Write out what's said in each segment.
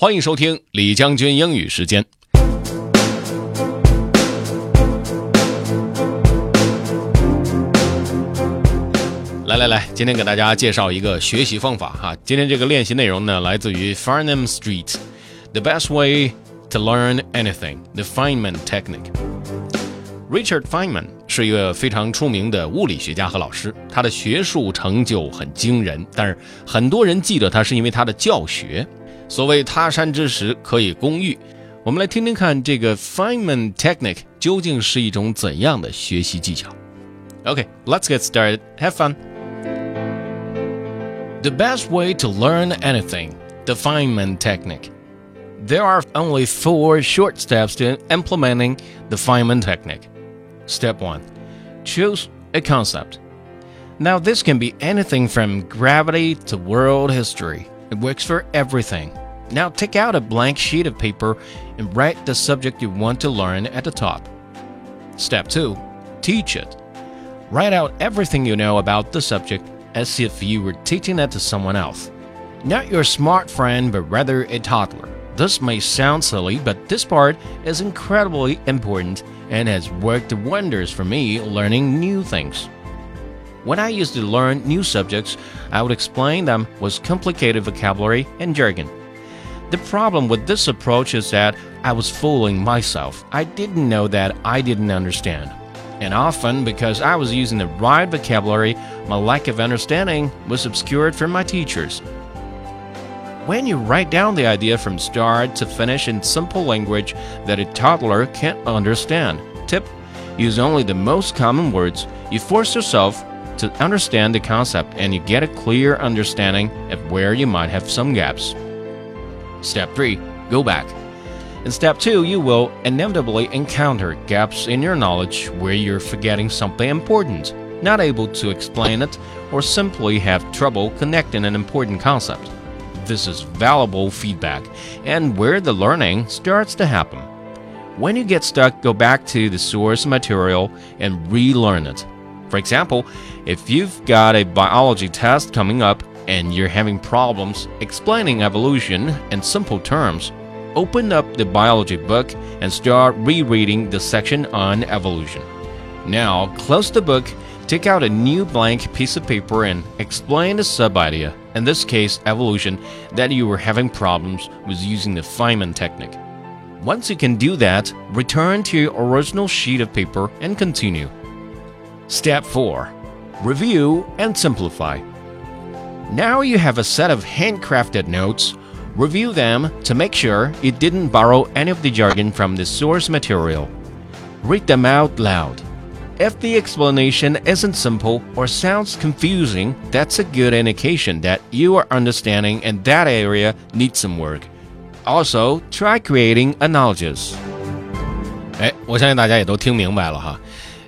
欢迎收听李将军英语时间。来来来，今天给大家介绍一个学习方法哈。今天这个练习内容呢，来自于 Farnham Street。The best way to learn anything, the Feynman technique. Richard Feynman 是一个非常出名的物理学家和老师，他的学术成就很惊人，但是很多人记得他是因为他的教学。所谓他山之石可以攻玉，我们来听听看这个 Feynman technique 究竟是一种怎样的学习技巧。Okay, let's get started. Have fun. The best way to learn anything, the Feynman technique. There are only four short steps to implementing the Feynman technique. Step 1 Choose a concept. Now, this can be anything from gravity to world history. It works for everything. Now, take out a blank sheet of paper and write the subject you want to learn at the top. Step 2 Teach it. Write out everything you know about the subject as if you were teaching it to someone else. Not your smart friend, but rather a toddler. This may sound silly, but this part is incredibly important and has worked wonders for me learning new things. When I used to learn new subjects, I would explain them with complicated vocabulary and jargon. The problem with this approach is that I was fooling myself. I didn't know that I didn't understand. And often, because I was using the right vocabulary, my lack of understanding was obscured from my teachers. When you write down the idea from start to finish in simple language that a toddler can't understand, tip use only the most common words. You force yourself to understand the concept and you get a clear understanding of where you might have some gaps. Step 3 Go back. In step 2, you will inevitably encounter gaps in your knowledge where you're forgetting something important, not able to explain it, or simply have trouble connecting an important concept. This is valuable feedback and where the learning starts to happen. When you get stuck, go back to the source material and relearn it. For example, if you've got a biology test coming up and you're having problems explaining evolution in simple terms, open up the biology book and start rereading the section on evolution. Now, close the book, take out a new blank piece of paper, and explain the sub idea, in this case, evolution, that you were having problems with using the Feynman technique. Once you can do that, return to your original sheet of paper and continue. Step 4 Review and simplify. Now you have a set of handcrafted notes. Review them to make sure you didn't borrow any of the jargon from the source material. Read them out loud. If the explanation isn't simple or sounds confusing, that's a good indication that you are understanding and that area needs some work. Also, try creating analogies. 哎，我相信大家也都听明白了哈。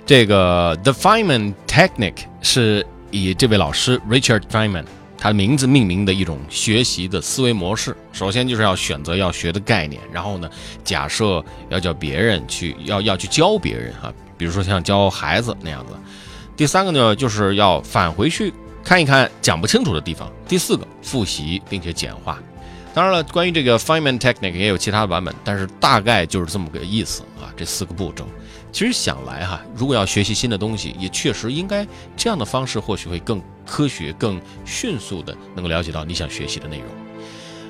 这个 The Feynman Technique 是以这位老师 Richard Feynman 他名字命名的一种学习的思维模式。首先就是要选择要学的概念，然后呢，假设要叫别人去要要去教别人哈，比如说像教孩子那样子。第三个呢，就是要返回去看一看讲不清楚的地方。第四个，复习并且简化。当然了，关于这个 Feynman technique 也有其他的版本，但是大概就是这么个意思啊。这四个步骤，其实想来哈，如果要学习新的东西，也确实应该这样的方式，或许会更科学、更迅速的能够了解到你想学习的内容。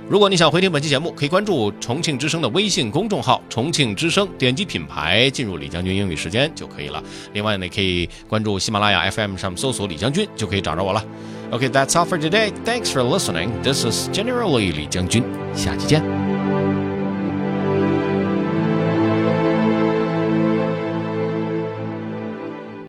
如果你想回听本期节目，可以关注重庆之声的微信公众号“重庆之声”，点击品牌进入李将军英语时间就可以了。另外呢，可以关注喜马拉雅 FM 上搜索李将军，就可以找着我了。Okay, that's all for today. Thanks for listening. This is General Li Li 将军，下期见。